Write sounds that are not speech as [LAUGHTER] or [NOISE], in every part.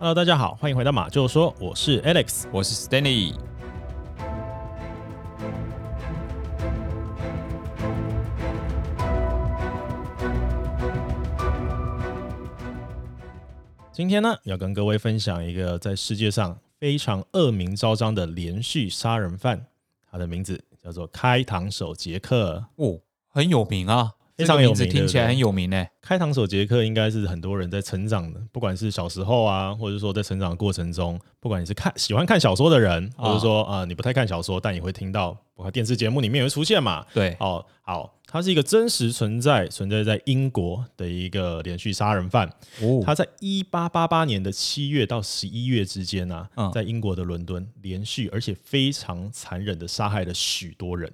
Hello，大家好，欢迎回到马就说，我是 Alex，我是 Stanley。今天呢，要跟各位分享一个在世界上非常恶名昭彰的连续杀人犯，他的名字叫做开膛手杰克。哦，很有名啊。非常有名，听起来很有名呢。开膛手杰克应该是很多人在成长的，不管是小时候啊，或者说在成长的过程中，不管你是看喜欢看小说的人，或者说啊、呃、你不太看小说，但你会听到，我看电视节目里面也会出现嘛。对，哦，好，他是一个真实存在，存在在英国的一个连续杀人犯。哦，他在一八八八年的七月到十一月之间啊，嗯、在英国的伦敦连续而且非常残忍的杀害了许多人。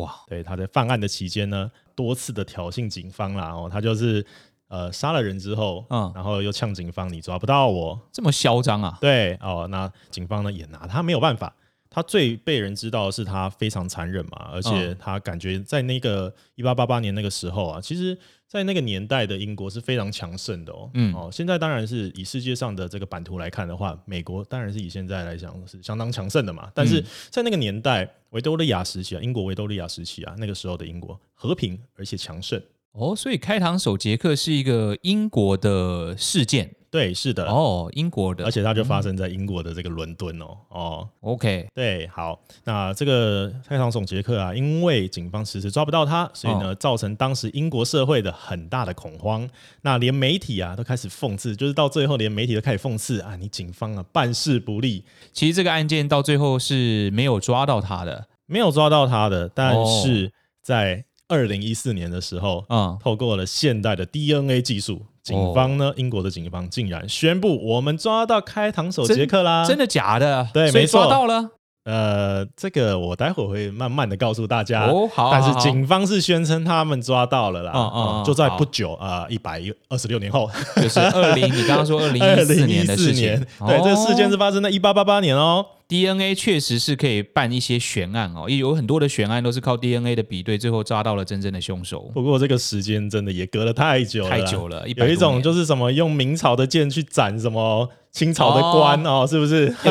哇，对，他在犯案的期间呢，多次的挑衅警方啦，哦，他就是呃杀了人之后，嗯，然后又呛警方，你抓不到我，这么嚣张啊？对，哦，那警方呢也拿他没有办法。他最被人知道的是他非常残忍嘛，而且他感觉在那个一八八八年那个时候啊，其实，在那个年代的英国是非常强盛的哦。嗯，哦，现在当然是以世界上的这个版图来看的话，美国当然是以现在来讲是相当强盛的嘛。但是在那个年代，维多利亚时期啊，英国维多利亚时期啊，那个时候的英国和平而且强盛。哦，所以开膛手杰克是一个英国的事件。对，是的，哦，英国的，而且它就发生在英国的这个伦敦哦，哦，OK，对，好，那这个太上总杰克啊，因为警方迟迟抓不到他，所以呢，哦、造成当时英国社会的很大的恐慌，那连媒体啊都开始讽刺，就是到最后连媒体都开始讽刺啊，你警方啊办事不力。其实这个案件到最后是没有抓到他的，没有抓到他的，但是在二零一四年的时候，嗯，透过了现代的 DNA 技术。警方呢？英国的警方竟然宣布，我们抓到开膛手杰克啦！真的假的？对，没错，抓到了。呃，这个我待会会慢慢的告诉大家。哦，好。但是警方是宣称他们抓到了啦。嗯嗯。就在不久啊，一百二十六年后，就是二零，你刚刚说二零一四年的事情。[LAUGHS] 对，这个事件是发生在一八八八年哦。DNA 确实是可以办一些悬案哦，也有很多的悬案都是靠 DNA 的比对，最后抓到了真正的凶手。不过这个时间真的也隔了太久了，太久了。有一种就是什么用明朝的剑去斩什么。清朝的官哦，是不是？欸、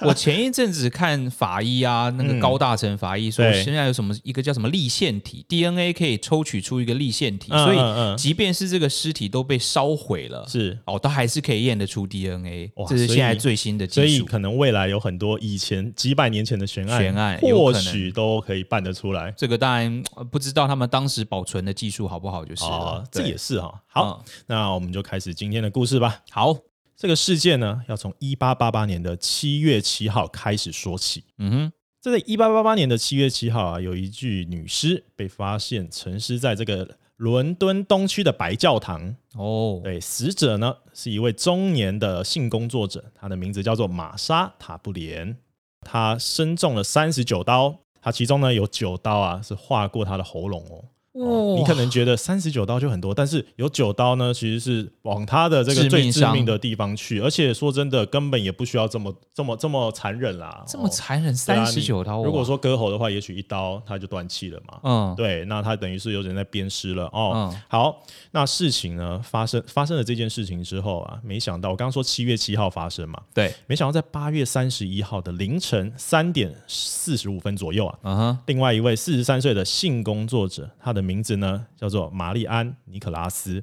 我我前一阵子看法医啊，那个高大成法医说，现在有什么一个叫什么立腺体 DNA 可以抽取出一个立腺体，所以即便是这个尸体都被烧毁了，是哦，都还是可以验得出 DNA。这是现在最新的技术，所以可能未来有很多以前几百年前的悬案，悬案或许都可以办得出来。这个当然不知道他们当时保存的技术好不好，就是了。哦，这也是哈。好，嗯，那我们就开始今天的故事吧。好。这个事件呢，要从一八八八年的七月七号开始说起。嗯哼，这在一八八八年的七月七号啊，有一具女尸被发现沉尸在这个伦敦东区的白教堂。哦，对，死者呢是一位中年的性工作者，他的名字叫做玛莎·塔布莲。他身中了三十九刀，他其中呢有九刀啊是划过他的喉咙哦。哦，你可能觉得三十九刀就很多，但是有九刀呢，其实是往他的这个最致命的地方去，而且说真的，根本也不需要这么这么这么残忍啦。这么残忍，三十九刀。如果说割喉的话，也许一刀他就断气了嘛。嗯，对，那他等于是有人在鞭尸了哦。嗯，好，那事情呢发生发生了这件事情之后啊，没想到我刚刚说七月七号发生嘛，对，没想到在八月三十一号的凌晨三点四十五分左右啊，另外一位四十三岁的性工作者，他的。名字呢叫做玛丽安·尼可拉斯，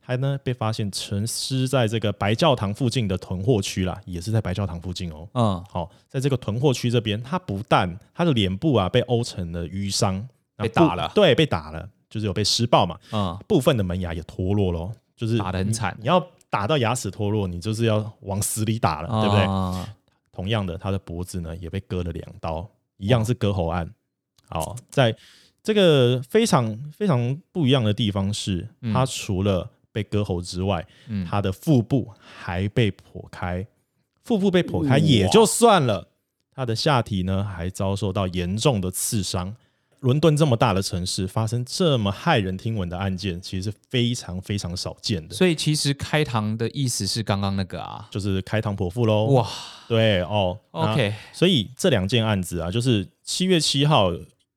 他呢被发现沉尸在这个白教堂附近的囤货区啦，也是在白教堂附近哦。嗯，好，在这个囤货区这边，他不但他的脸部啊被殴成了淤伤，被打了，对，被打了，就是有被施暴嘛。嗯，部分的门牙也脱落了，就是打得很惨。你要打到牙齿脱落，你就是要往死里打了，对不对？同样的，他的脖子呢也被割了两刀，一样是割喉案。好，在。这个非常非常不一样的地方是，它除了被割喉之外，嗯、他的腹部还被剖开，腹部被剖开也就算了，它的下体呢还遭受到严重的刺伤。伦敦这么大的城市，发生这么骇人听闻的案件，其实是非常非常少见的。所以其实开膛的意思是刚刚那个啊，就是开膛破腹喽。哇，对哦，OK。所以这两件案子啊，就是七月七号。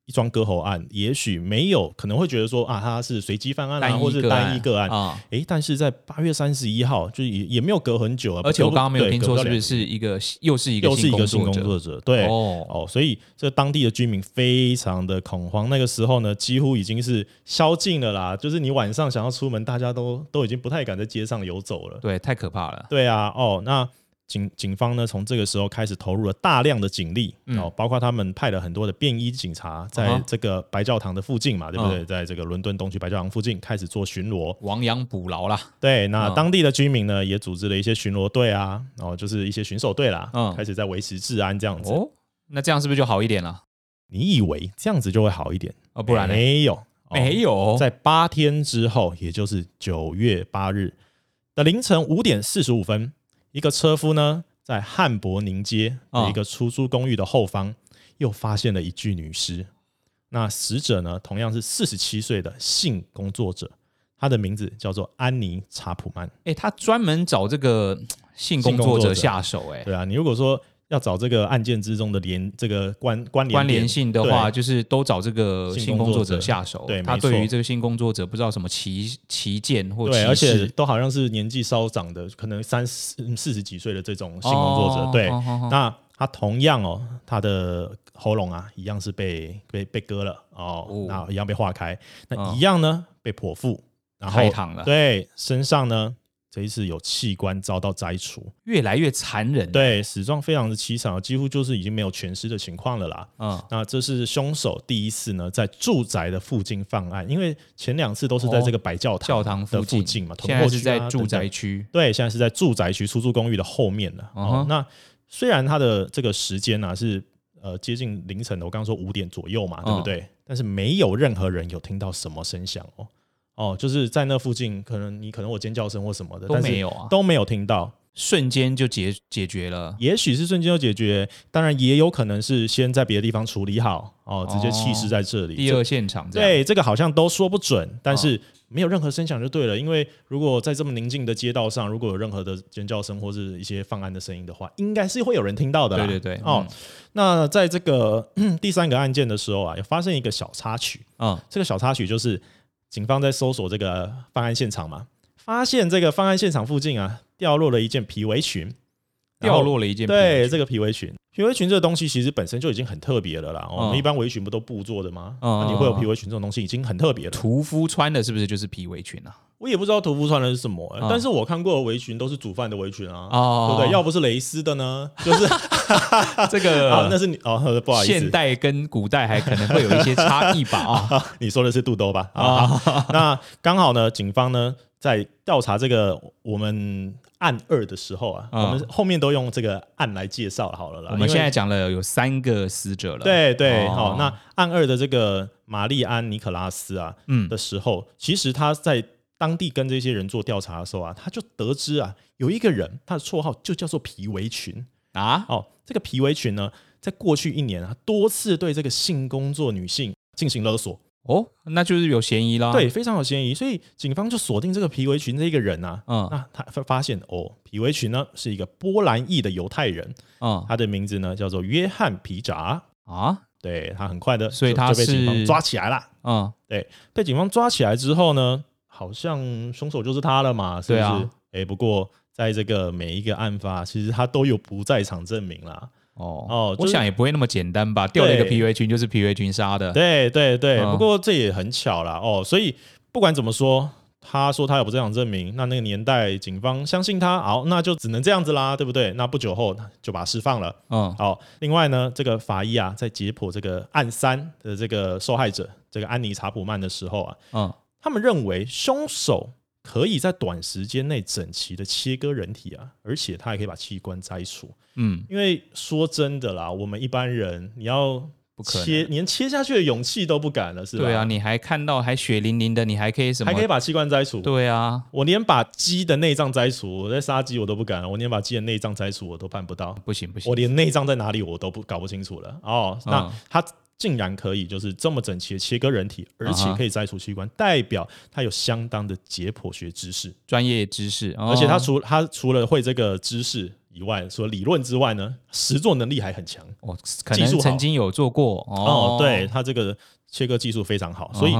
一桩割喉案，也许没有可能会觉得说啊，他是随机犯案啊，或是单一个案啊。哎、嗯，但是在八月三十一号，就也也没有隔很久啊。而且我刚刚没有听错，是不是一个又是一个又是一个性工作者？对哦哦，所以这当地的居民非常的恐慌。那个时候呢，几乎已经是宵禁了啦，就是你晚上想要出门，大家都都已经不太敢在街上游走了。对，太可怕了。对啊，哦那。警警方呢，从这个时候开始投入了大量的警力，哦、嗯，包括他们派了很多的便衣警察，在这个白教堂的附近嘛，嗯、对不对？在这个伦敦东区白教堂附近开始做巡逻，亡羊补牢啦。对，那当地的居民呢，也组织了一些巡逻队啊，然后就是一些巡守队啦，嗯，开始在维持治安这样子。哦，那这样是不是就好一点了？你以为这样子就会好一点？哦，不然呢？没有，没有，哦、在八天之后，也就是九月八日的凌晨五点四十五分，一个车夫呢。在汉柏宁街的一个出租公寓的后方，又发现了一具女尸。那死者呢，同样是四十七岁的性工作者，她的名字叫做安妮·查普曼。哎，他专门找这个性工作者下手。哎，对啊，你如果说。要找这个案件之中的连这个关关联关联性的话，就是都找这个性工作者下手。对，他对于这个性工作者不知道什么歧歧见或歧视，而且都好像是年纪稍长的，可能三四四十几岁的这种性工作者。对，那他同样哦，他的喉咙啊一样是被被被割了哦，那一样被划开，那一样呢被剖腹，然后对身上呢。这一次有器官遭到摘除，越来越残忍。对，死状非常的凄惨，几乎就是已经没有全尸的情况了啦。嗯，那这是凶手第一次呢在住宅的附近犯案，因为前两次都是在这个白教堂教堂的附近嘛，现在是在住宅区。对，现在是在住宅区出租公寓的后面了。哦，那虽然他的这个时间呢是呃接近凌晨的，我刚刚说五点左右嘛，对不对？但是没有任何人有听到什么声响哦。哦，就是在那附近，可能你可能我尖叫声或什么的，都没有啊，都没有听到，瞬间就解解决了。也许是瞬间就解决，当然也有可能是先在别的地方处理好，哦，直接弃尸在这里，第二现场。对，这个好像都说不准，但是没有任何声响就对了。因为如果在这么宁静的街道上，如果有任何的尖叫声或是一些犯案的声音的话，应该是会有人听到的。对对对，哦，那在这个第三个案件的时候啊，有发生一个小插曲。嗯，这个小插曲就是。警方在搜索这个犯案现场嘛，发现这个犯案现场附近啊，掉落了一件皮围裙，掉落了一件皮围裙。对，这个皮围裙，皮围裙这个东西其实本身就已经很特别了啦。我们一般围裙不都布做的吗？那，你会有皮围裙这种东西，已经很特别了。屠夫穿的是不是就是皮围裙啊？我也不知道屠夫穿的是什么，欸，但是我看过的围裙都是煮饭的围裙啊，对不对？要不是蕾丝的呢，就是 [LAUGHS] 这个，那是你哦，不好意思，现代跟古代还可能会有一些差异吧？啊，[LAUGHS] 你说的是肚兜吧？啊，那刚好呢，警方呢在调查这个我们案二的时候啊，我们后面都用这个案来介绍好了啦。我们现在讲了有三个死者了，对对，好，那案二的这个玛丽安尼可拉斯啊，嗯的时候，其实他在。当地跟这些人做调查的时候啊，他就得知啊，有一个人，他的绰号就叫做皮围裙啊。哦，这个皮围裙呢，在过去一年啊，多次对这个性工作女性进行勒索。哦，那就是有嫌疑啦。对，非常有嫌疑，所以警方就锁定这个皮围裙这一个人啊。嗯，那他发现哦，皮围裙呢是一个波兰裔的犹太人。嗯，他的名字呢叫做约翰皮扎啊。对，他很快的，所以他就被警方抓起来了。嗯，对，被警方抓起来之后呢，好像凶手就是他了嘛，是不是？哎、啊欸，不过在这个每一个案发，其实他都有不在场证明啦。哦哦，就是、我想也不会那么简单吧？掉了一个皮围裙就是皮围裙杀的。对对对，嗯、不过这也很巧啦。哦。所以不管怎么说，他说他有不在场证明，那那个年代警方相信他，好，那就只能这样子啦，对不对？那不久后就把他释放了。嗯，好。另外呢，这个法医啊，在解剖这个案三的这个受害者这个安妮查普曼的时候啊，嗯。他们认为凶手可以在短时间内整齐的切割人体啊，而且他还可以把器官摘除。嗯，因为说真的啦，我们一般人你要不切，连切下去的勇气都不敢了，是吧？对啊，你还看到还血淋淋的，你还可以什么？还可以把器官摘除？对啊，我连把鸡的内脏摘除，我在杀鸡我都不敢，我连把鸡的内脏摘除我都办不到。不行不行，我连内脏在哪里我都不搞不清楚了。哦，那他。竟然可以就是这么整齐的切割人体，而且可以摘除器官，代表他有相当的解剖学知识、专业知识。而且他除他除了会这个知识以外，除了理论之外呢，实作能力还很强。哦，可能曾经有做过哦，哦，对他这个切割技术非常好，所以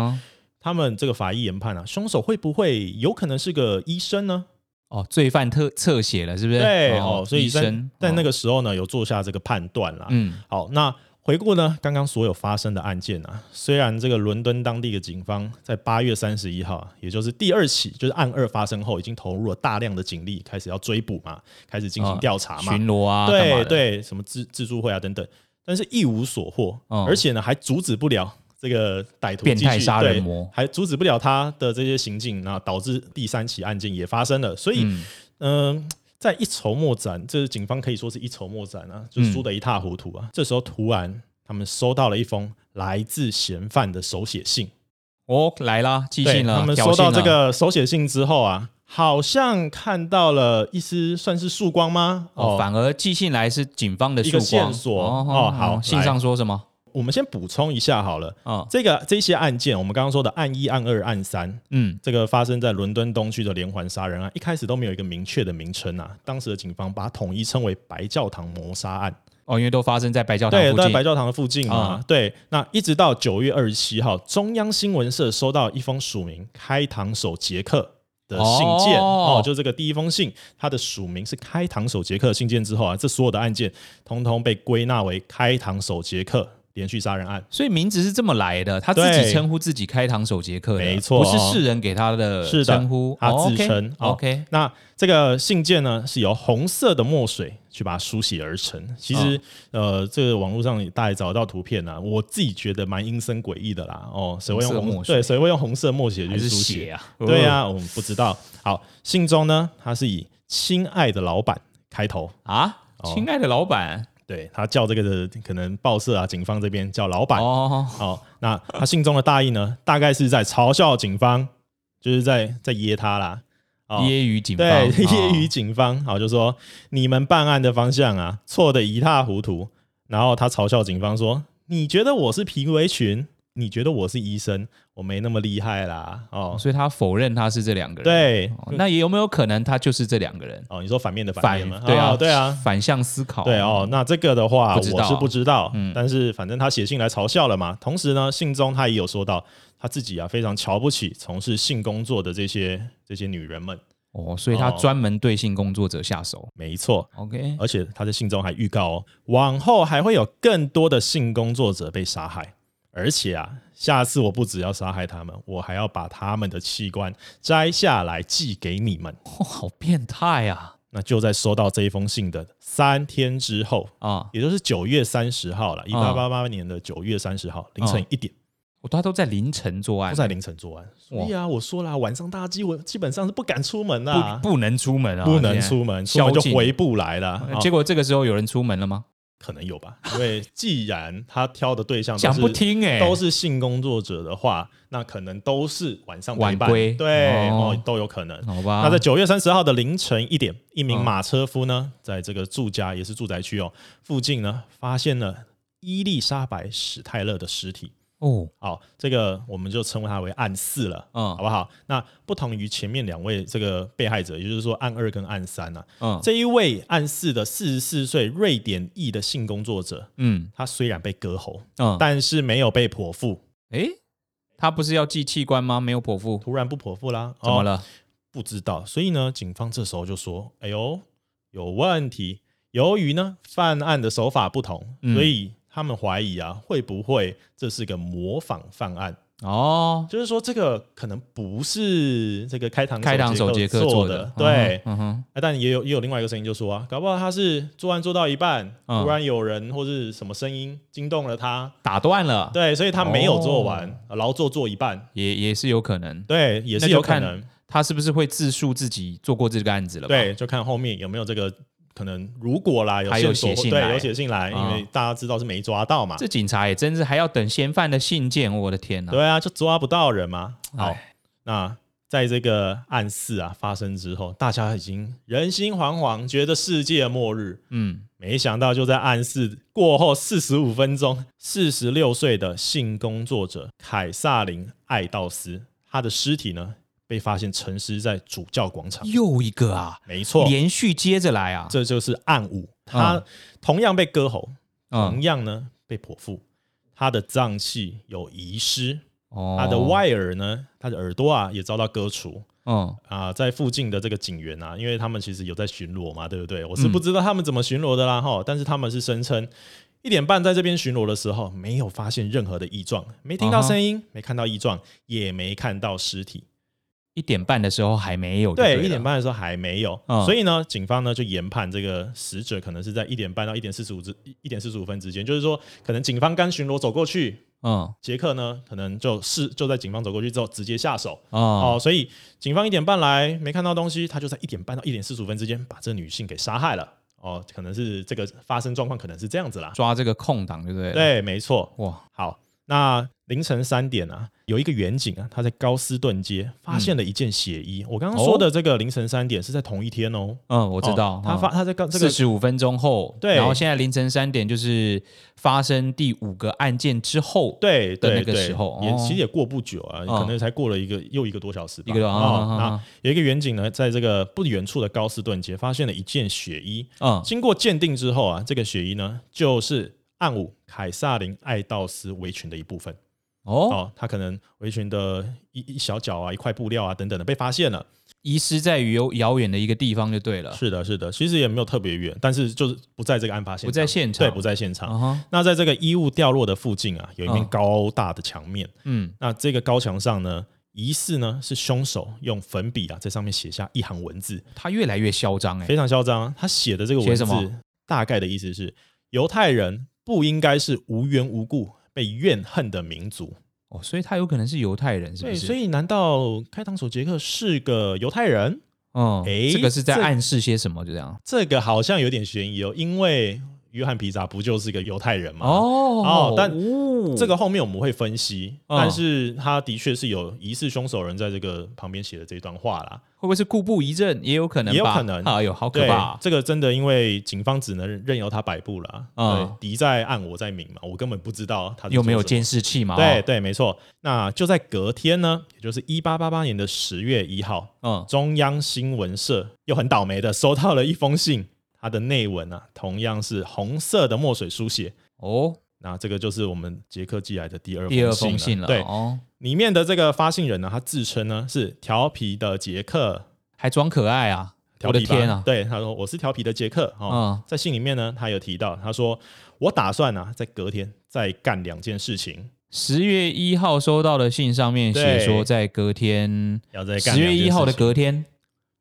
他们这个法医研判啊，凶手会不会有可能是个医生呢？哦，罪犯特侧写了，是不是？对，哦，所以在在那个时候呢，有做下这个判断啦。嗯，好，那回顾呢，刚刚所有发生的案件啊，虽然这个伦敦当地的警方在八月三十一号，也就是第二起，就是案二发生后，已经投入了大量的警力，开始要追捕嘛，开始进行调查嘛，巡逻啊，对对，什么自自助会啊等等，但是一无所获，而且呢，还阻止不了。这个歹徒变态杀人魔。还阻止不了他的这些行径，然后导致第三起案件也发生了。所以，嗯、呃，在一筹莫展，这警方可以说是一筹莫展啊，就输得一塌糊涂啊。嗯、这时候，突然他们收到了一封来自嫌犯的手写信。哦，来了，寄信了。他们收到这个手写信之后啊，好像看到了一丝算是曙光吗？哦，反而寄信来是警方的一个线索。哦，哦好，信上说什么？我们先补充一下好了，啊，这个这些案件，我们刚刚说的案一、案二、案三，嗯，这个发生在伦敦东区的连环杀人案，一开始都没有一个明确的名称啊。当时的警方把它统一称为“白教堂谋杀案”，哦，因为都发生在白教堂附近，对，在白教堂的附近嘛。对，那一直到九月二十七号，中央新闻社收到一封署名“开膛手杰克”的信件，哦，就这个第一封信，它的署名是“开膛手杰克”的信件之后啊，这所有的案件通通被归纳为“开膛手杰克”。连续杀人案，所以名字是这么来的。他自己称呼自己“开膛手杰克”，没错，不是世人给他的称呼，他自称。OK，那这个信件呢，是由红色的墨水去把它书写而成。其实，呃，这个网络上大家也找得到图片啊，我自己觉得蛮阴森诡异的啦。哦，谁会用红？对，谁会用红色墨写去书写啊？对呀，我们不知道。好，信中呢，他是以“亲爱的老板”开头啊，“亲爱的老板”。对，他叫这个的可能报社啊，警方这边叫老板哦。好，那他信中的大意呢，大概是在嘲笑警方，就是在在噎他啦，揶揄警方，对，揶揄警方。好，就说你们办案的方向啊，错的一塌糊涂。然后他嘲笑警方说：“你觉得我是皮围裙？”你觉得我是医生，我没那么厉害啦，哦，所以他否认他是这两个人。对，哦，那也有没有可能他就是这两个人？哦，你说反面的反面吗？对啊，哦，对啊，反向思考。对哦，那这个的话我是不知道，嗯，但是反正他写信来嘲笑了嘛。同时呢，信中他也有说到他自己啊非常瞧不起从事性工作的这些这些女人们。哦，所以他专门对性工作者下手。哦，没错，OK，而且他在信中还预告哦，往后还会有更多的性工作者被杀害。而且啊，下次我不只要杀害他们，我还要把他们的器官摘下来寄给你们。哦，好变态啊！那就在收到这一封信的三天之后啊，也就是九月三十号了，一八八八年的九月三十号凌晨一点，我他都在凌晨作案，都在凌晨作案。所以啊，我说了，晚上大家基本基本上是不敢出门啊，不能出门啊，不能出门，出门就回不来了。结果这个时候有人出门了吗？可能有吧，[LAUGHS] 因为既然他挑的对象讲不听哎，都是性工作者的话，那可能都是晚上晚归，对哦，都有可能。好吧，那在九月三十号的凌晨一点，一名马车夫呢，在这个住家也是住宅区哦附近呢，发现了伊丽莎白史泰勒的尸体。哦，好，这个我们就称为它为案四了，嗯，好不好？那不同于前面两位这个被害者，也就是说案二跟案三呢，嗯，这一位案四的四十四岁瑞典裔的性工作者，嗯，他虽然被割喉，嗯，但是没有被剖腹。诶，他不是要寄器官吗？没有剖腹，突然不剖腹啦？怎么了？不知道。所以呢，警方这时候就说：“哎呦，有问题。”由于呢犯案的手法不同，所以。他们怀疑啊，会不会这是个模仿犯案？哦，就是说这个可能不是这个开膛开膛手杰克做的，对，嗯哼。但也有也有另外一个声音就说啊，搞不好他是作案做到一半，突然有人或是什么声音惊动了他，打断了，对，所以他没有做完，劳作做一半，也也是有可能，对，也是有可能。他是不是会自述自己做过这个案子了？对，就看后面有没有这个。可能如果啦，有线索，对，有写信来，因为大家知道是没抓到嘛。这警察也真是还要等嫌犯的信件，我的天呐！对啊，就抓不到人嘛。好，那在这个案事啊发生之后，大家已经人心惶惶，觉得世界末日。嗯，没想到就在案事过后四十五分钟，四十六岁的性工作者凯撒琳·艾道斯，她的尸体呢被发现沉尸在主教广场。又一个啊，没错，连续接着来啊，这就是暗五，他同样被割喉，嗯、同样呢被剖腹，他的脏器有遗失，哦、他的外耳呢，他的耳朵啊也遭到割除。嗯。啊，在附近的这个警员啊，因为他们其实有在巡逻嘛，对不对？我是不知道他们怎么巡逻的啦，哈、嗯，但是他们是声称一点半在这边巡逻的时候，没有发现任何的异状，没听到声音，没看到异状，也没看到尸体。一点半的时候还没有，对，一点半的时候还没有，嗯、所以呢，警方呢就研判这个死者可能是在一点半到一点四十五之一点四十五分之间，就是说，可能警方刚巡逻走过去。嗯，杰克呢，可能就是就在警方走过去之后直接下手、嗯、哦，所以警方一点半来没看到东西，他就在一点半到一点四十五分之间把这女性给杀害了。哦，可能是这个发生状况可能是这样子啦，抓这个空档对不对？对，没错。哇，好，那凌晨三点啊。有一个远景啊，他在高斯顿街发现了一件血衣。嗯、我刚刚说的这个凌晨三点是在同一天哦。嗯，我知道。哦、他发他在刚这个四十五分钟后，对。然后现在凌晨三点就是发生第五个案件之后，对的那个时候，也其实也过不久啊，哦、可能才过了一个又一个多小时吧。一个多、哦、那有一个远景呢，在这个不远处的高斯顿街发现了一件血衣。嗯，经过鉴定之后啊，这个血衣呢，就是案五凯撒琳爱道斯围裙的一部分。哦，哦，他可能围裙的一一小角啊，一块布料啊等等的被发现了，遗失在于遥遥远的一个地方就对了。是的，是的，其实也没有特别远，但是就是不在这个案发现场，不在现场，对，不在现场。Uh -huh. 那在这个衣物掉落的附近啊，有一面高大的墙面。嗯，那这个高墙上呢，疑似呢是凶手用粉笔啊在上面写下一行文字。他越来越嚣张，哎，非常嚣张。他写的这个文字，大概的意思是：犹太人不应该是无缘无故被怨恨的民族。哦，所以他有可能是犹太人，是不是？对，所以难道开膛手杰克是个犹太人？嗯，哎，这个是在暗示些什么？就这样，这个好像有点悬疑哦，因为。约翰皮扎不就是一个犹太人吗？哦，哦，但这个后面我们会分析，哦、但是他的确是有疑似凶手人在这个旁边写的这段话啦，会不会是故布疑阵？也有可能，也有可能。哎呦，好可怕！这个真的，因为警方只能任由他摆布了。嗯，敌在暗，我在明嘛，我根本不知道他有没有监视器嘛？对对，没错。那就在隔天呢，也就是一八八八年的十月一号，嗯，中央新闻社又很倒霉的收到了一封信。它的内文啊，同样是红色的墨水书写哦。那这个就是我们杰克寄来的第二第二封信了。对哦，里面的这个发信人呢，他自称呢是调皮的杰克，还装可爱啊！调皮天啊！对，他说我是调皮的杰克。哦、嗯，在信里面呢，他有提到，他说我打算啊，在隔天再干两件事情。十月一号收到的信上面写说，在隔天要。十月一号的隔天，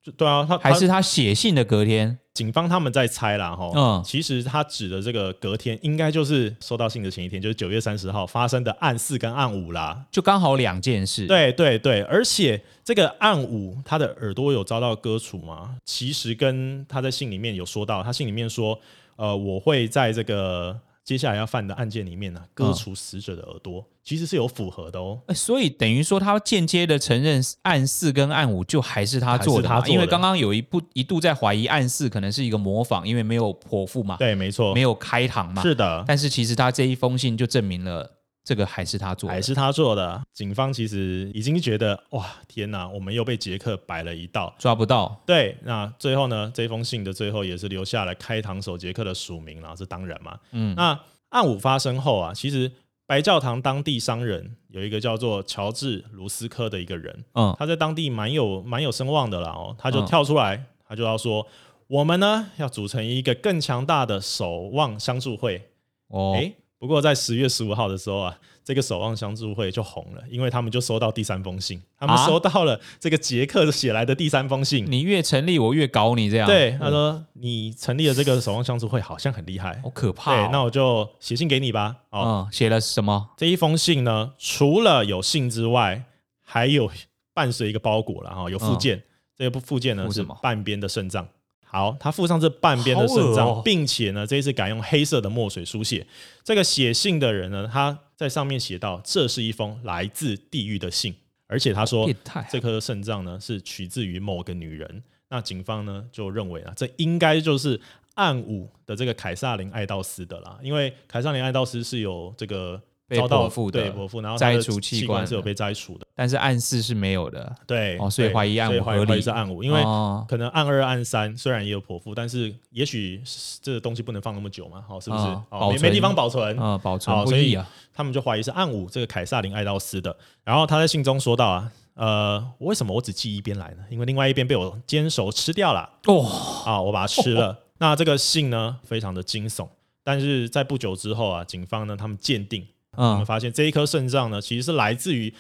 就对啊，他还是他写信的隔天。警方他们在猜啦，哈，嗯，其实他指的这个隔天，应该就是收到信的前一天，就是九月三十号发生的案四跟案五啦，就刚好两件事。对对对，而且这个案五他的耳朵有遭到割除吗？其实跟他在信里面有说到，他信里面说，呃，我会在这个。接下来要犯的案件里面呢，割除死者的耳朵，嗯，其实是有符合的哦。所以等于说，他间接的承认案四跟案五就还是他做的，他做的，因为刚刚有一部一度在怀疑案四可能是一个模仿，因为没有剖腹嘛。对，没错，没有开膛嘛。是的，但是其实他这一封信就证明了。这个还是他做的，还是他做的。警方其实已经觉得，哇，天哪，我们又被杰克摆了一道，抓不到。对，那最后呢，这封信的最后也是留下了开膛手杰克的署名了，这当然嘛。嗯，那案五发生后啊，其实白教堂当地商人有一个叫做乔治卢斯科的一个人，嗯，他在当地蛮有蛮有声望的啦哦，他就跳出来，嗯、他就要说，我们呢要组成一个更强大的守望相助会。哦，诶不过在十月十五号的时候啊，这个守望相助会就红了，因为他们就收到第三封信，他们收到了这个杰克写来的第三封信。你越成立，我越搞你这样。对，他说你成立了这个守望相助会，好像很厉害，好可怕哦。对，那我就写信给你吧。哦，写了什么？这一封信呢，除了有信之外，还有伴随一个包裹了哈，有附件。这个附件呢是半边的肾脏。好，他附上这半边的肾脏，哦，并且呢，这一次改用黑色的墨水书写。这个写信的人呢，他在上面写到：“这是一封来自地狱的信。”而且他说，这颗肾脏呢是取自于某个女人。那警方呢就认为啊，这应该就是案五的这个凯撒琳·艾道斯的啦，因为凯撒琳·艾道斯是有这个被剖腹的，对剖腹，然后摘除器官是有被摘除的，但是暗四是没有的，对，哦，所以怀疑案五合理是暗五，因为可能暗二、暗三虽然也有剖腹，但是也许这个东西不能放那么久嘛，好，是不是？哦，没没地方保存啊，保存，所以他们就怀疑是暗五这个凯撒琳·爱道斯的。然后他在信中说到啊，呃，为什么我只寄一边来呢？因为另外一边被我煎熟吃掉了。哦，啊，我把它吃了。[LAUGHS] 那这个信呢，非常的惊悚。但是在不久之后啊，警方呢，他们鉴定，我们发现这一颗肾脏呢，其实是来自于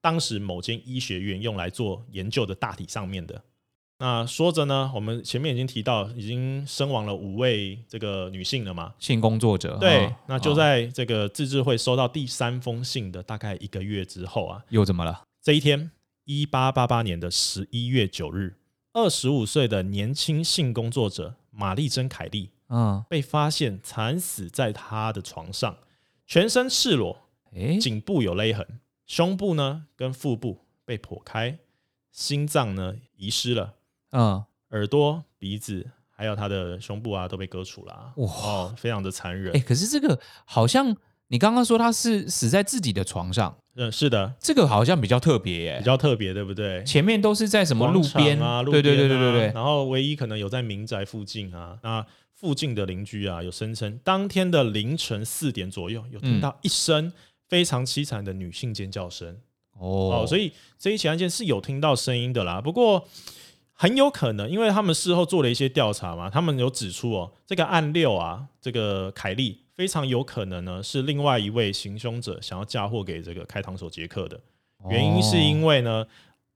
当时某间医学院用来做研究的大体上面的。那说着呢，我们前面已经提到，已经身亡了五位这个女性了嘛，性工作者。对，那就在这个自治会收到第三封信的大概一个月之后啊，又怎么了？这一天，一八八八年的十一月九日，二十五岁的年轻性工作者玛丽珍·凯莉。嗯，被发现惨死在他的床上，全身赤裸，诶，颈部有勒痕，胸部呢跟腹部被剖开，心脏呢遗失了，嗯，耳朵、鼻子还有他的胸部啊都被割除了，哇，哦，非常的残忍。诶，可是这个好像你刚刚说他是死在自己的床上，嗯，是的，这个好像比较特别耶，比较特别，对不对？前面都是在什么路边啊，对对对对对对，然后唯一可能有在民宅附近啊，那。附近的邻居啊，有声称，当天的凌晨四点左右，有听到一声非常凄惨的女性尖叫声。哦，所以这一起案件是有听到声音的啦。不过很有可能，因为他们事后做了一些调查嘛，他们有指出哦，这个案六啊，这个凯莉非常有可能呢是另外一位行凶者想要嫁祸给这个开膛手杰克的。原因是因为呢，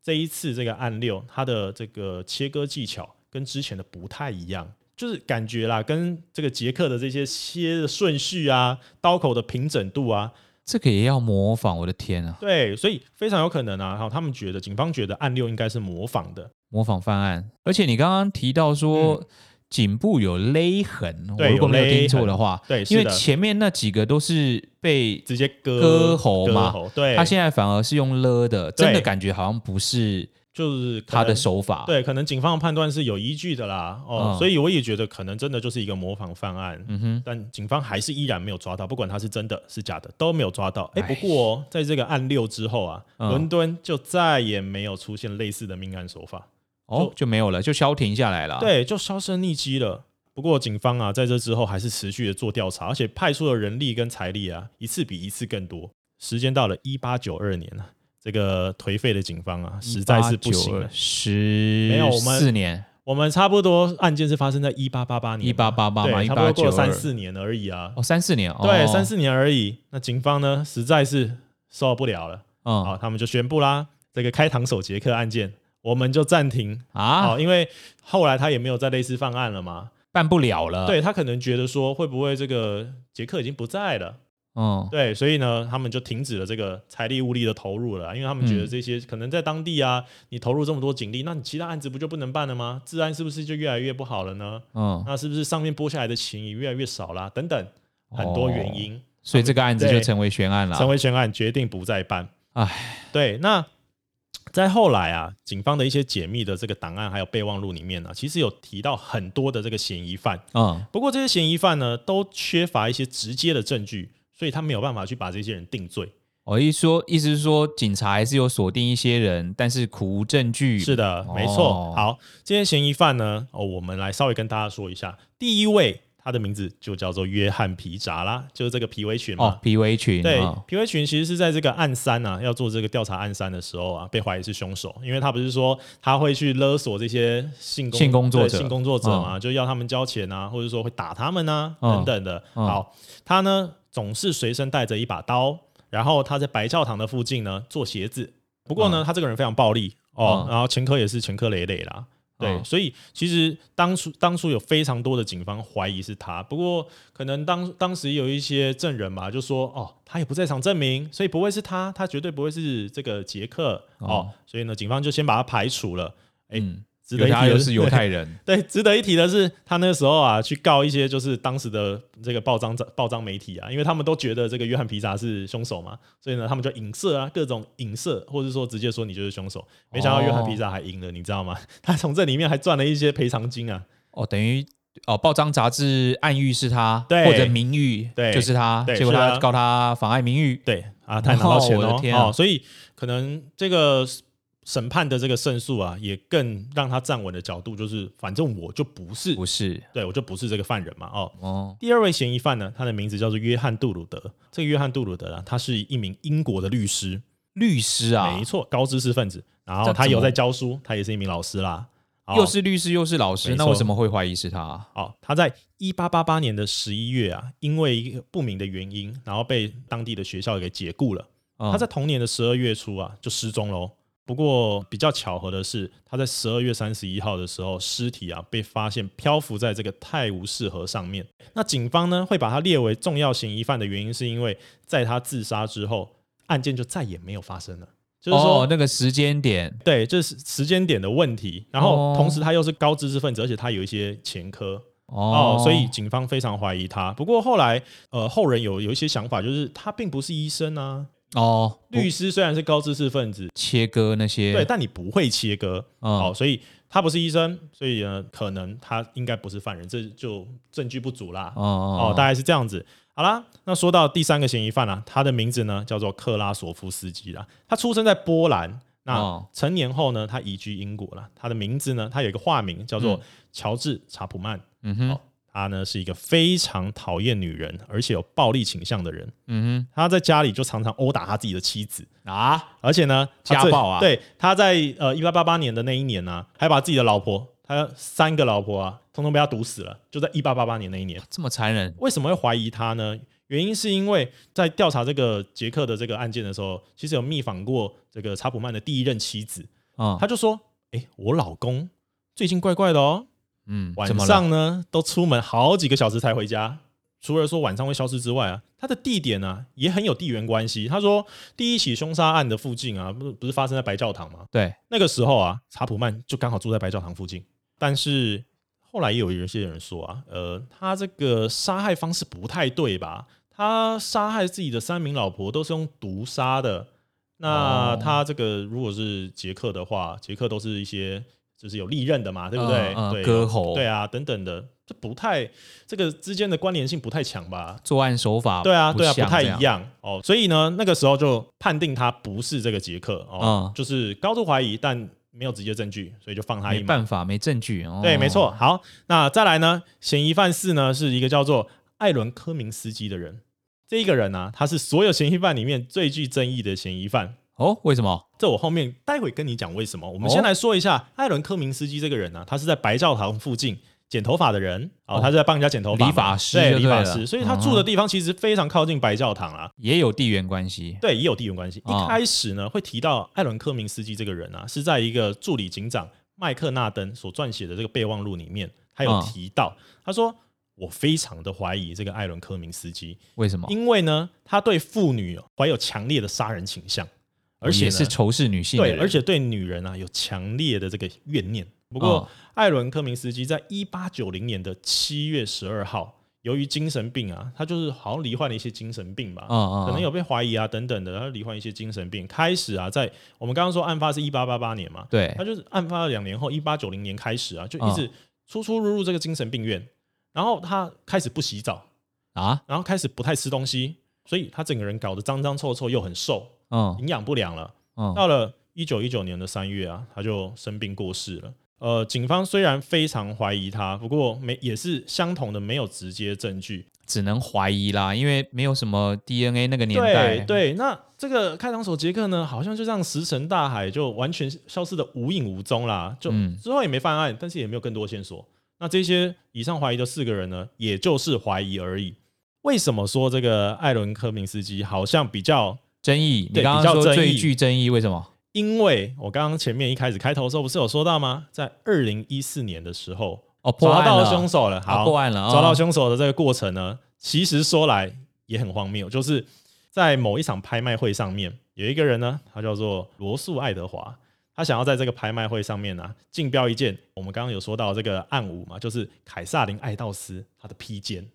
这一次这个案六，它的这个切割技巧跟之前的不太一样。就是感觉啦，跟这个杰克的这些切的顺序啊，刀口的平整度啊，这个也要模仿。我的天啊！对，所以非常有可能啊。然后，他们觉得警方觉得案六应该是模仿的，模仿犯案。而且你刚刚提到说颈部有勒痕，对，如果没有听错的话，对，因为前面那几个都是被直接割割喉嘛，对，他现在反而是用勒的，真的感觉好像不是。就是他的手法，对，可能警方的判断是有依据的啦，哦，嗯、所以我也觉得可能真的就是一个模仿犯案，嗯哼，但警方还是依然没有抓到，不管他是真的是假的都没有抓到。哎唉，不过、哦、在这个案六之后啊，伦、嗯、敦就再也没有出现类似的命案手法，哦，就，就没有了，就消停下来了，对，就销声匿迹了。不过警方啊，在这之后还是持续的做调查，而且派出的人力跟财力啊，一次比一次更多。时间到了一八九二年了。这个颓废的警方啊，实在是不行了。十没有我们四年，我们差不多案件是发生在一八八八年，一八八八嘛，差不多过三四年而已啊。哦，三四年，对，三四年而已。那警方呢，实在是受不了了，嗯，好，他们就宣布啦，这个开膛手杰克案件，我们就暂停。啊，好，因为后来他也没有再类似犯案了嘛，办不了了。对，他可能觉得说，会不会这个杰克已经不在了？嗯，对，所以呢，他们就停止了这个财力物力的投入了，因为他们觉得这些可能在当地啊，你投入这么多警力，那你其他案子不就不能办了吗？治安是不是就越来越不好了呢？嗯，那是不是上面拨下来的钱也越来越少啦？等等，很多原因，哦，所以这个案子就成为悬案了，成为悬案，决定不再办。哎，对，那在后来啊，警方的一些解密的这个档案还有备忘录里面呢，其实有提到很多的这个嫌疑犯，嗯，不过这些嫌疑犯呢，都缺乏一些直接的证据。所以他没有办法去把这些人定罪。我一说，意思是说，警察还是有锁定一些人，但是苦无证据。是的，没错。哦、好，这些嫌疑犯呢，哦，我们来稍微跟大家说一下。第一位。他的名字就叫做约翰皮扎啦，就是这个皮围裙嘛。哦，皮围裙。对，哦、皮围裙其实是在这个案三啊，要做这个调查案三的时候啊，被怀疑是凶手，因为他不是说他会去勒索这些性工性工作者、性工作者嘛，哦、就要他们交钱啊，或者说会打他们啊、哦、等等的。哦、好，他呢总是随身带着一把刀，然后他在白教堂的附近呢做鞋子。不过呢，哦、他这个人非常暴力哦，哦然后前科也是前科累累啦。对，哦、所以其实当初当初有非常多的警方怀疑是他，不过可能当当时有一些证人嘛，就说哦，他也不在场证明，所以不会是他，他绝对不会是这个杰克哦，哦，所以呢，警方就先把他排除了。哎、嗯。值得一提的是犹太人，[LAUGHS] 对，值得一提的是，他那个时候啊，去告一些就是当时的这个报章报章媒体啊，因为他们都觉得这个约翰皮萨是凶手嘛，所以呢，他们就影射啊，各种影射，或者说直接说你就是凶手。没想到约翰皮萨还赢了，哦、你知道吗？[LAUGHS] 他从这里面还赚了一些赔偿金啊。哦，等于哦，报章杂志暗喻是他，或者名誉，对，就是他，结果他告他妨碍名誉，对啊，他拿到钱哦，[LAUGHS] 哦，天啊，哦，所以可能这个。审判的这个胜诉啊，也更让他站稳的角度就是，反正我就不是，不是，对我就不是这个犯人嘛。哦，哦，第二位嫌疑犯呢，他的名字叫做约翰杜鲁德。这个约翰杜鲁德啊，他是一名英国的律师，律师啊，没错，高知识分子。然后他有在教书，他也是一名老师啦。又是律师又是老师，那为什么会怀疑是他啊？哦，他在一八八八年的十一月啊，因为一个不明的原因，然后被当地的学校给解雇了。嗯，他在同年的十二月初啊，就失踪喽。不过比较巧合的是，他在十二月三十一号的时候，尸体啊被发现漂浮在这个泰晤士河上面。那警方呢会把他列为重要嫌疑犯的原因，是因为在他自杀之后，案件就再也没有发生了。就是说，哦、那个时间点，对，这是时间点的问题。然后同时他又是高知识分子，而且他有一些前科哦，哦，所以警方非常怀疑他。不过后来，呃，后人有有一些想法，就是他并不是医生啊。哦，律师虽然是高知识分子，切割那些对，但你不会切割，哦，所以他不是医生，所以呢，可能他应该不是犯人，这就证据不足啦。哦哦，大概是这样子。好啦，那说到第三个嫌疑犯啊，他的名字呢叫做克拉索夫斯基啦，他出生在波兰，那成年后呢，他移居英国了。他的名字呢，他有一个化名叫做乔治查普曼。嗯哼。他呢是一个非常讨厌女人，而且有暴力倾向的人。嗯哼，他在家里就常常殴打他自己的妻子啊，而且呢家暴啊。对，他在呃一八八八年的那一年呢、啊，还把自己的老婆，他三个老婆啊，通通被他毒死了。就在一八八八年那一年，这么残忍。为什么会怀疑他呢？原因是因为在调查这个杰克的这个案件的时候，其实有密访过这个查普曼的第一任妻子啊，他就说：“哎、欸，我老公最近怪怪的哦。”嗯，晚上呢都出门好几个小时才回家。除了说晚上会消失之外啊，他的地点呢、啊、也很有地缘关系。他说，第一起凶杀案的附近啊，不不是发生在白教堂吗？对，那个时候啊，查普曼就刚好住在白教堂附近。但是后来也有一些人说啊，呃，他这个杀害方式不太对吧？他杀害自己的三名老婆都是用毒杀的。那他这个如果是杰克的话，杰克都是一些。就是有利刃的嘛，对不对？嗯嗯、对，割喉，对啊，等等的，这不太这个之间的关联性不太强吧？作案手法，对啊，对啊，不太一样哦。所以呢，那个时候就判定他不是这个杰克哦、嗯，就是高度怀疑，但没有直接证据，所以就放他一马。没办法，没证据。哦、对，没错。好，那再来呢？嫌疑犯四呢，是一个叫做艾伦科明斯基的人。这一个人呢、啊，他是所有嫌疑犯里面最具争议的嫌疑犯。哦，为什么？这我后面待会跟你讲为什么。我们先来说一下、哦、艾伦科明斯基这个人呢、啊，他是在白教堂附近剪头发的人，哦，他是在帮人家剪头发，理发师，对，理发师，所以他住的地方其实非常靠近白教堂啊，也有地缘关系，对，也有地缘关系。一开始呢，会提到艾伦科明斯基这个人啊，是在一个助理警长麦克纳登所撰写的这个备忘录里面，他有提到，他说我非常的怀疑这个艾伦科明斯基，为什么？因为呢，他对妇女怀有强烈的杀人倾向。而且是仇视女性，对，而且对女人啊有强烈的这个怨念。不过，艾伦科明斯基在一八九零年的七月十二号，由于精神病啊，他就是好像罹患了一些精神病吧，可能有被怀疑啊等等的，他罹患一些精神病。开始啊，在我们刚刚说案发是一八八八年嘛，对，他就是案发了两年后，一八九零年开始啊，就一直出出入入这个精神病院，然后他开始不洗澡啊，然后开始不太吃东西，所以他整个人搞得脏脏臭臭又很瘦。嗯，营养不良了。嗯，到了一九一九年的三月啊，他就生病过世了。呃，警方虽然非常怀疑他，不过没也是相同的，没有直接证据，只能怀疑啦，因为没有什么 DNA 那个年代。对对，那这个开膛手杰克呢，好像就这样石沉大海，就完全消失的无影无踪啦。就之后也没犯案，但是也没有更多线索。那这些以上怀疑的四个人呢，也就是怀疑而已。为什么说这个艾伦科明斯基好像比较？争议，你刚刚说最具争议，为什么？因为我刚刚前面一开始开头的时候不是有说到吗？在二零一四年的时候，哦，抓到凶手了，好，破案了，抓到凶手的这个过程呢，其实说来也很荒谬，就是在某一场拍卖会上面，有一个人呢，他叫做罗素·爱德华，他想要在这个拍卖会上面呢、啊，竞标一件我们刚刚有说到这个暗五嘛，就是凯撒琳·爱道斯他的披肩。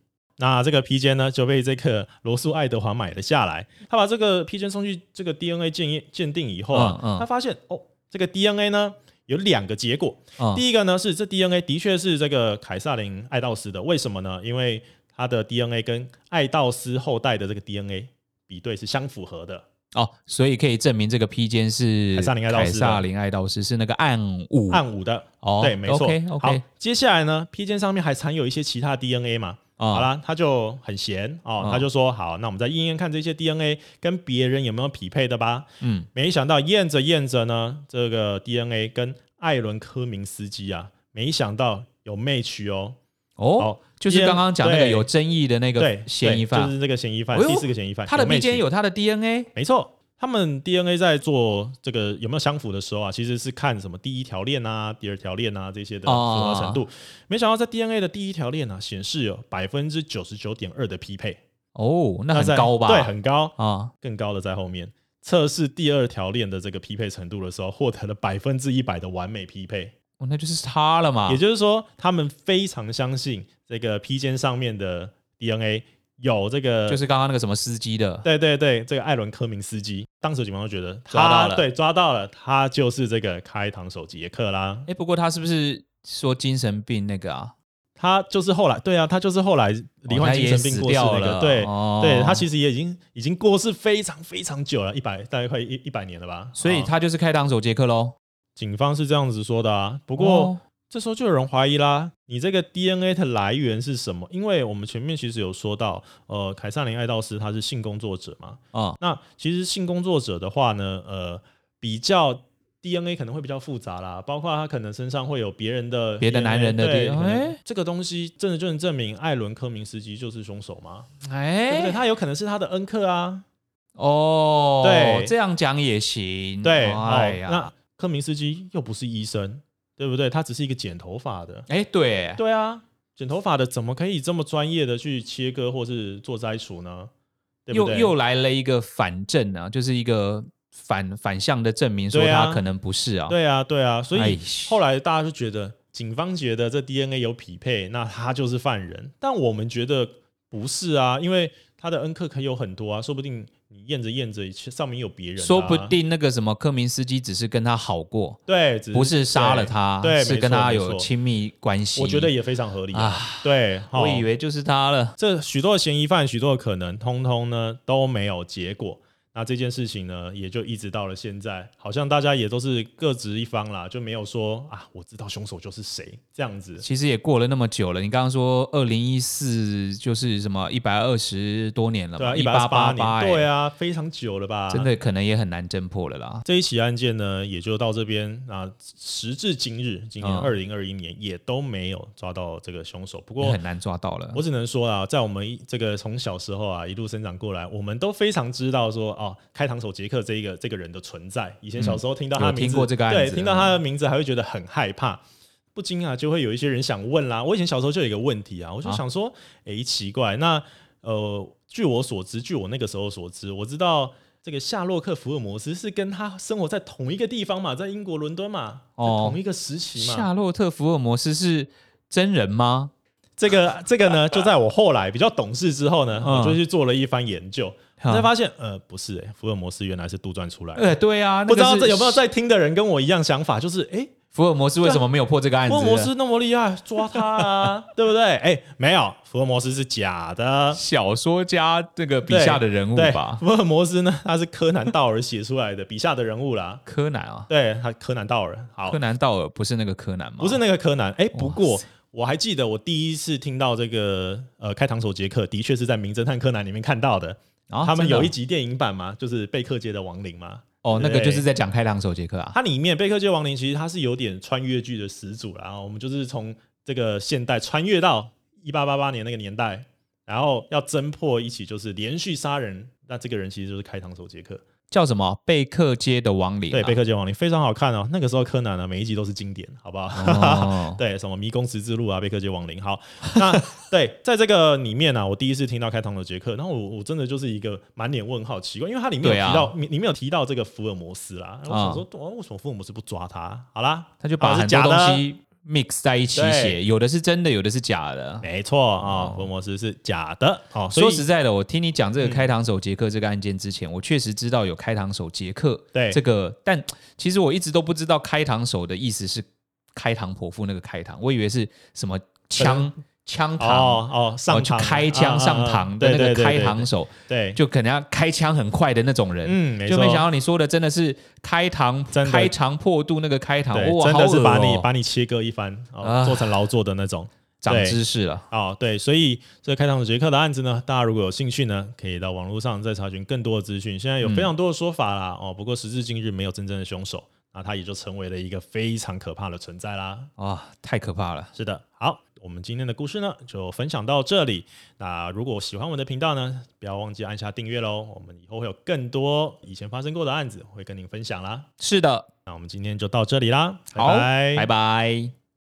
那这个披肩呢，就被这个罗素爱德华买了下来。他把这个披肩送去这个 DNA 鉴验鉴定以后啊，他发现哦，这个 DNA 呢有两个结果。嗯、第一个呢是这 DNA 的确是这个凯撒琳爱道斯的，为什么呢？因为他的 DNA 跟爱道斯后代的这个 DNA 比对是相符合的。哦，所以可以证明这个披肩是凯撒琳爱道斯，凯撒琳艾道斯是那个暗五暗五的。哦，对，没错。Okay, okay. 好，接下来呢，披肩上面还藏有一些其他 DNA 嘛？哦、好啦，他就很闲哦，他就说好，那我们再验验看这些 DNA 跟别人有没有匹配的吧。嗯，没想到验着验着呢，这个 DNA 跟艾伦科明斯基啊，没想到有 match 哦。哦，就是刚刚讲那个有争议的那个嫌疑犯，就是这个嫌疑犯，第四个嫌疑犯，他的 DNA 有他的 DNA，没错，他们 DNA 在做这个有没有相符的时候啊，其实是看什么第一条链啊、第二条链啊这些的符合程度。没想到在 DNA 的第一条链啊，显示有百分之九十九点二的匹配。哦，那很高吧？对，很高啊，更高的在后面。测试第二条链的这个匹配程度的时候，获得了百分之一百的完美匹配。哦，那就是他了嘛？也就是说，他们非常相信这个披肩上面的 DNA 有这个，就是刚刚那个什么司机的。对对对，这个艾伦科明斯基，当时警方就觉得抓到了，对，抓到了，他就是这个开膛手杰克啦。哎，不过他是不是说精神病那个啊？他就是后来，对啊，他就是后来罹患精神病过世那个。哦、对，哦、对他其实也已经已经过世非常非常久了，一百大概快一一百年了吧。所以他就是开膛手杰克喽。警方是这样子说的啊，不过、哦、这时候就有人怀疑啦，你这个 DNA 的来源是什么？因为我们前面其实有说到，呃，凯撒琳艾道斯他是性工作者嘛，啊、哦，那其实性工作者的话呢，呃，比较 DNA 可能会比较复杂啦，包括他可能身上会有别人的别的男人的 DNA，对，这个东西真的就能证明艾伦科明斯基就是凶手吗？哎，对不对？他有可能是他的恩客啊，哦，对，这样讲也行，对，哎呀，那。科明斯基又不是医生，对不对？他只是一个剪头发的。哎，对，对啊，剪头发的怎么可以这么专业的去切割或是做摘除呢？对不对？又又来了一个反证啊，就是一个反反向的证明，说他可能不是啊。对啊，对啊，所以后来大家就觉得，警方觉得这 DNA 有匹配，那他就是犯人。但我们觉得不是啊，因为他的恩客可以有很多啊，说不定。你验着验着，上面有别人、啊，说不定那个什么科明斯基只是跟他好过，对，不是杀了他，对，是跟他有亲密关系。我觉得也非常合理啊。对，我以为就是他了。这许多的嫌疑犯，许多的可能，通通呢都没有结果。那这件事情呢，也就一直到了现在，好像大家也都是各执一方啦，就没有说啊，我知道凶手就是谁这样子。其实也过了那么久了，你刚刚说二零一四就是什么一百二十多年了嘛，一八八八年，对啊，非常久了吧？真的可能也很难侦破了啦。这一起案件呢，也就到这边啊，时至今日，今年二零二一年也都没有抓到这个凶手。不过很难抓到了，我只能说啊，在我们这个从小时候啊一路生长过来，我们都非常知道说。哦，开膛手杰克这一个这个人的存在，以前小时候听到他的名字，嗯、对，听到他的名字还会觉得很害怕，不禁啊就会有一些人想问啦。我以前小时候就有一个问题啊，我就想说，哎、啊，奇怪，那呃，据我所知，据我那个时候所知，我知道这个夏洛克福尔摩斯是跟他生活在同一个地方嘛，在英国伦敦嘛，哦、同一个时期嘛。夏洛特福尔摩斯是真人吗？这个这个呢，就在我后来比较懂事之后呢，嗯、我就去做了一番研究。才发现，呃，不是、欸，哎，福尔摩斯原来是杜撰出来的。呃，对啊，不知道这有没有在听的人跟我一样想法，就是，哎、欸，福尔摩斯为什么没有破这个案子？福尔摩斯那么厉害，抓他啊，[LAUGHS] 对不对？哎、欸，没有，福尔摩斯是假的，小说家这个笔下的人物吧？福尔摩斯呢，他是柯南道尔写出来的笔下的人物啦。柯南啊，对，他柯南道尔，好，柯南道尔不是那个柯南吗？不是那个柯南，哎、欸，不过我还记得我第一次听到这个，呃，开膛手杰克的确是在《名侦探柯南》里面看到的。然哦、他们有一集电影版嘛，就是贝克街的亡灵嘛。哦，那个就是在讲开膛手杰克啊。它里面贝克街亡灵其实它是有点穿越剧的始祖啦，然后我们就是从这个现代穿越到一八八八年那个年代，然后要侦破一起就是连续杀人，那这个人其实就是开膛手杰克。叫什么？贝克街的亡灵、啊。对，贝克街亡灵非常好看哦。那个时候柯南呢，每一集都是经典，好不好？哦、[LAUGHS] 对，什么迷宫十字路啊，贝克街亡灵。好，那 [LAUGHS] 对，在这个里面呢、啊，我第一次听到开膛的杰克，然后我我真的就是一个满脸问号，奇怪，因为它里面有提到，啊、里面有提到这个福尔摩斯啦。我想说，为什么福尔摩斯不抓他？好啦，他就把很多东西 mix 在一起写，有的是真的，有的是假的。没错啊，福尔摩斯是假的。哦，说实在的，我听你讲这个开膛手杰克这个案件之前，我确实知道有开膛手杰克对这个，但其实我一直都不知道开膛手的意思是开膛破腹那个开膛，我以为是什么枪。枪膛哦哦，上去开枪上膛的那个开膛手，对，就可能要开枪很快的那种人，嗯，就没想到你说的真的是开膛，开膛破肚那个开膛，哇，真的是把你把你切割一番，做成劳作的那种，长知识了。哦，对，所以这个开膛手杰克的案子呢，大家如果有兴趣呢，可以到网络上再查询更多的资讯。现在有非常多的说法啦，哦，不过时至今日没有真正的凶手，那他也就成为了一个非常可怕的存在啦，啊，太可怕了，是的，好。我们今天的故事呢，就分享到这里。那如果喜欢我们的频道呢，不要忘记按下订阅喽。我们以后会有更多以前发生过的案子会跟您分享啦。是的，那我们今天就到这里啦，拜拜。拜拜。